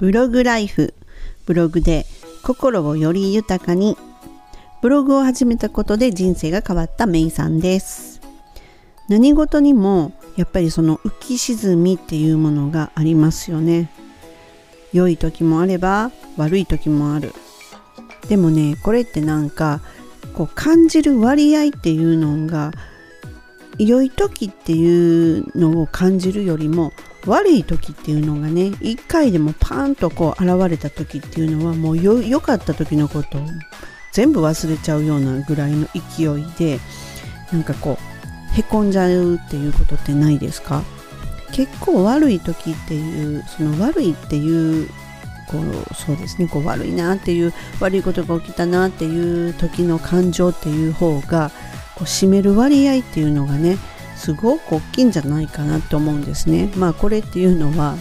ブログライフブログで心をより豊かに。ブログを始めたことで人生が変わったメイさんです。何事にもやっぱりその浮き沈みっていうものがありますよね。良い時もあれば悪い時もある。でもねこれってなんかこう感じる割合っていうのが良い時っていうのを感じるよりも悪い時っていうのがね一回でもパーンとこう現れた時っていうのはもう良かった時のことを全部忘れちゃうようなぐらいの勢いでなんかこうへこんじゃうっていうことってないですか？結構悪い時っていうその悪いっていうこうそうですねこう悪いなっていう悪いことが起きたなっていう時の感情っていう方がこう占める割合っていうのがねすごく大きいんじゃないかなと思うんですね。まあこれっていうのは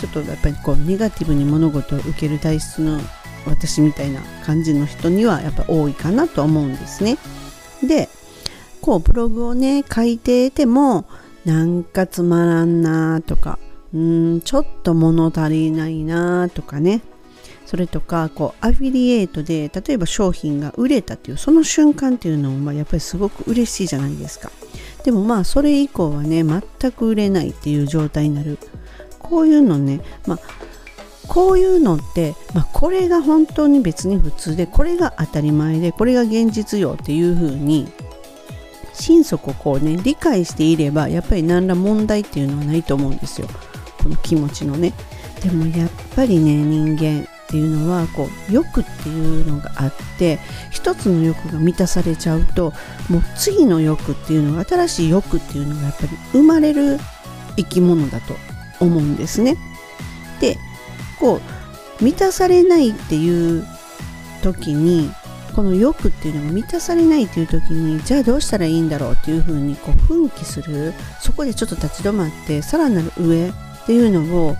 ちょっとやっぱりこうネガティブに物事を受ける体質の私みたいな感じの人にはやっぱ多いかなと思うんですね。でこうブログをね書いててもなんかつまらんなとかうんちょっと物足りないなとかねそれとかこうアフィリエイトで例えば商品が売れたっていうその瞬間っていうのもやっぱりすごく嬉しいじゃないですかでもまあそれ以降はね全く売れないっていう状態になる。こういうのねまあこういうのって、まあ、これが本当に別に普通でこれが当たり前でこれが現実よっていう風に心底こうね理解していればやっぱり何ら問題っていうのはないと思うんですよ。この気持ちのね。でもやっぱりね人間っていうのはこう欲っていうのがあって一つの欲が満たされちゃうともう次の欲っていうのが新しい欲っていうのがやっぱり生まれる生き物だと思うんですね。でこう満たされないっていう時にこの欲っていうのが満たされないっていう時にじゃあどうしたらいいんだろうっていうふうにこう奮起するそこでちょっと立ち止まってさらなる上っていうのを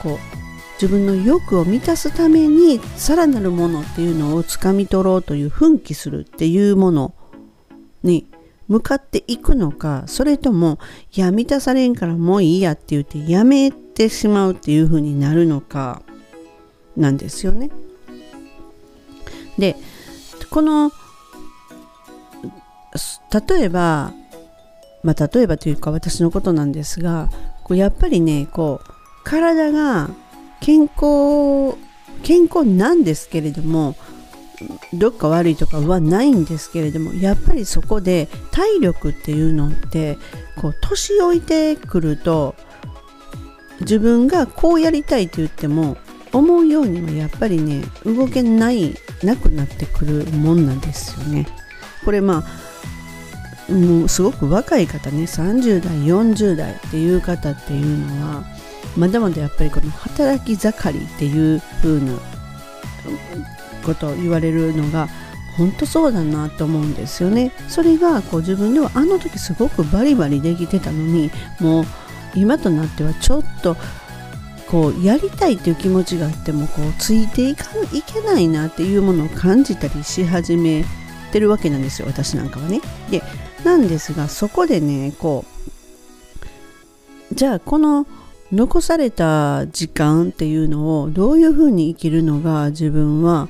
こう自分の欲を満たすためにさらなるものっていうのをつかみ取ろうという奮起するっていうものに向かっていくのかそれともいや満たされんからもういいやって言ってやめてしまうっていう風になるのかなんですよね。でこの例えばまあ例えばというか私のことなんですがやっぱりねこう体が健康健康なんですけれどもどっか悪いとかはないんですけれどもやっぱりそこで体力っていうのってこう年老いてくると自分がこうやりたいと言っても思うようにはやっぱりね動けないなくなってくるもんなんですよね。これまあもうすごく若い方ね30代40代っていう方っていうのはまだまだやっぱりこの働き盛りっていう風なことを言われるのが本当そうだなと思うんですよね。それがこう自分ではあの時すごくバリバリできてたのにもう今となってはちょっとこうやりたいという気持ちがあってもこうついていかいけないなっていうものを感じたりし始めてるわけなんですよ私なんかはね。でなんですがそこでねこうじゃあこの残された時間っていうのをどういうふうに生きるのが自分は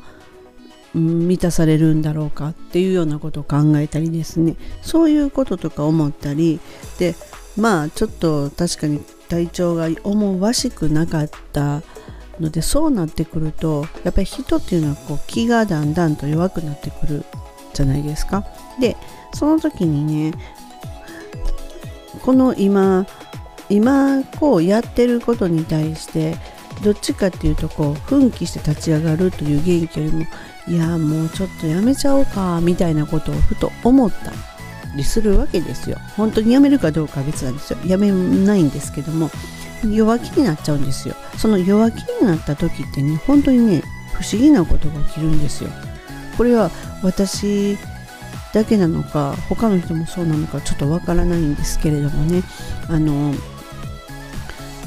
満たされるんだろうかっていうようなことを考えたりですねそういうこととか思ったりでまあちょっと確かに体調が思わしくなかったのでそうなってくるとやっぱり人っていうのはこう気がだんだんと弱くなってくるじゃないですか。でその時にねこの今今こうやってることに対してどっちかっていうとこう奮起して立ち上がるという元気よりもいやもうちょっとやめちゃおうかみたいなことをふと思ったりするわけですよ。本当にやめるかどうかは別なんですよ。やめないんですけども弱気になっちゃうんですよ。その弱気になった時ってね本当にね不思議なことが起きるんですよ。これは私だけなのか他の人もそうなのかちょっとわからないんですけれどもね。あの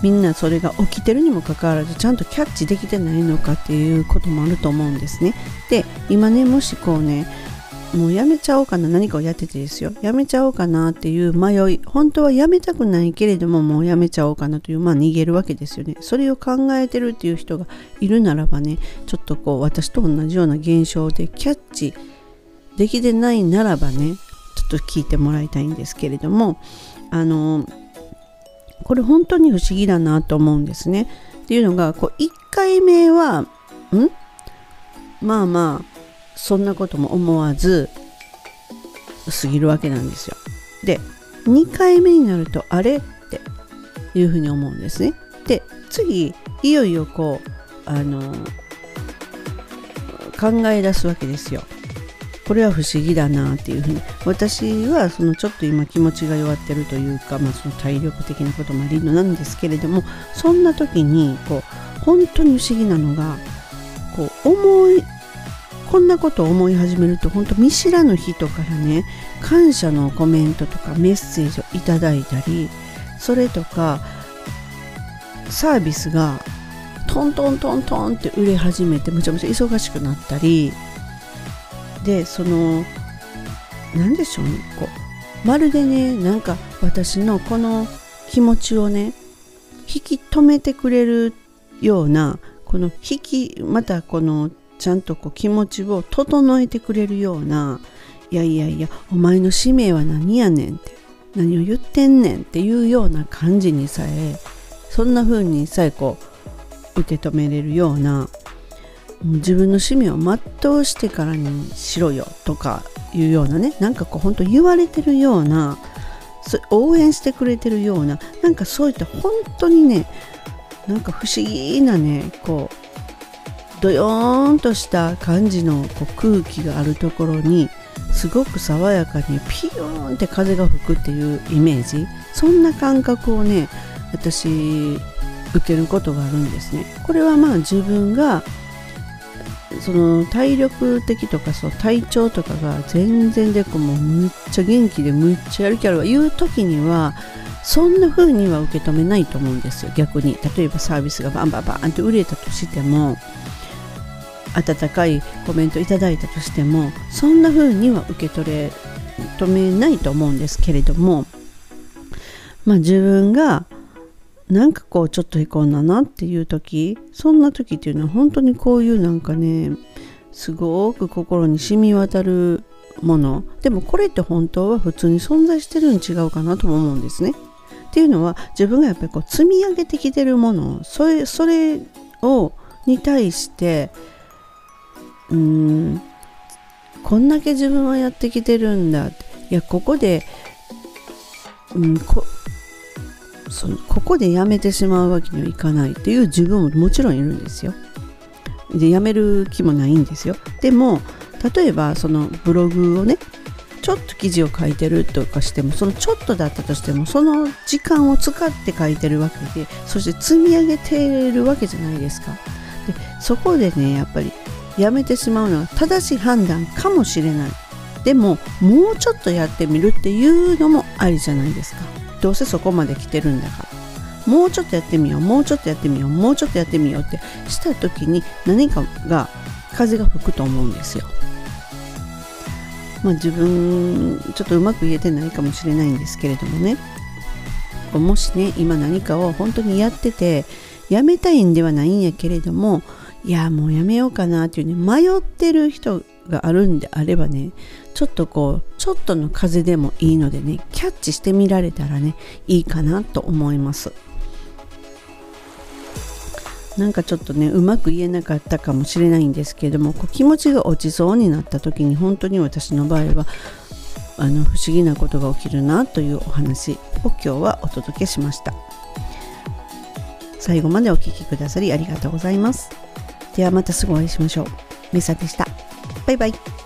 みんなそれが起きてるにもかかわらずちゃんとキャッチできてないのかっていうこともあると思うんですね。で今ねもしこうねもうやめちゃおうかな何かをやっててですよやめちゃおうかなっていう迷い本当はやめたくないけれどももうやめちゃおうかなというまあ逃げるわけですよねそれを考えてるっていう人がいるならばねちょっとこう私と同じような現象でキャッチできてないならばねちょっと聞いてもらいたいんですけれどもあのこれ本当に不思議だなと思うんですねっていうのがこう1回目はん？まあまあそんなことも思わず過ぎるわけなんですよ。で2回目になるとあれ？っていうふうに思うんですね。で次いよいよこうあの考え出すわけですよ。これは不思議だなっていうふうに。私はそのちょっと今気持ちが弱ってるというか、まあ、その体力的なこともありのなんですけれどもそんな時にこう本当に不思議なのがこう思いこんなことを思い始めると本当見知らぬ人からね感謝のコメントとかメッセージをいただいたりそれとかサービスがトントントントンって売れ始めてむちゃむちゃ忙しくなったりでその何でしょうねこう。まるでねなんか私のこの気持ちをね引き止めてくれるようなこの引きまたこのちゃんとこう気持ちを整えてくれるようないやいやいやお前の使命は何やねんって何を言ってんねんっていうような感じにさえそんな風にさえこう受け止めれるような自分の使命を全うしてからにしろよとかいうようなねなんかこう本当言われてるような応援してくれてるようななんかそういった本当にねなんか不思議なねこうドヨーンとした感じのこう空気があるところにすごく爽やかにピヨーンって風が吹くっていうイメージそんな感覚をね私受けることがあるんですね。これはまあ自分がその体力的とかそう体調とかが全然でこもうむっちゃ元気でむっちゃやる気あるわいう時にはそんな風には受け止めないと思うんですよ。逆に例えばサービスがバンバンバンって売れたとしても温かいコメントいただいたとしてもそんな風には受け取れ止めないと思うんですけれどもまあ自分がなんかこうちょっとへこんだなっていう時そんな時っていうのは本当にこういうなんかねすごく心に染み渡るものでもこれって本当は普通に存在してるん違うかなとも思うんですね。っていうのは自分がやっぱりこう積み上げてきてるものそれそれをに対してうーんこんだけ自分はやってきてるんだいやここで、うん、こそのここでやめてしまうわけにはいかないっていう自分ももちろんいるんですよ。でやめる気もないんですよ。でも例えばそのブログをねちょっと記事を書いてるとかしてもそのちょっとだったとしてもその時間を使って書いてるわけでそして積み上げてるわけじゃないですか。でそこでねやっぱりやめてしまうのは正しい判断かもしれないでももうちょっとやってみるっていうのもありじゃないですかどうせそこまで来てるんだからもうちょっとやってみようもうちょっとやってみようもうちょっとやってみようってした時に何かが風が吹くと思うんですよ。まあ自分ちょっとうまく言えてないかもしれないんですけれどもね。もしね今何かを本当にやっててやめたいんではないんやけれどもいやもうやめようかなっていうね迷ってる人があるんであればねちょっとこうちょっとの風でもいいのでねキャッチしてみられたらねいいかなと思いますなんかちょっとねうまく言えなかったかもしれないんですけれどもこう気持ちが落ちそうになった時に本当に私の場合はあの不思議なことが起きるなというお話を今日はお届けしました最後までお聴きくださりありがとうございますではまたすぐお会いしましょう。メサでした。バイバイ。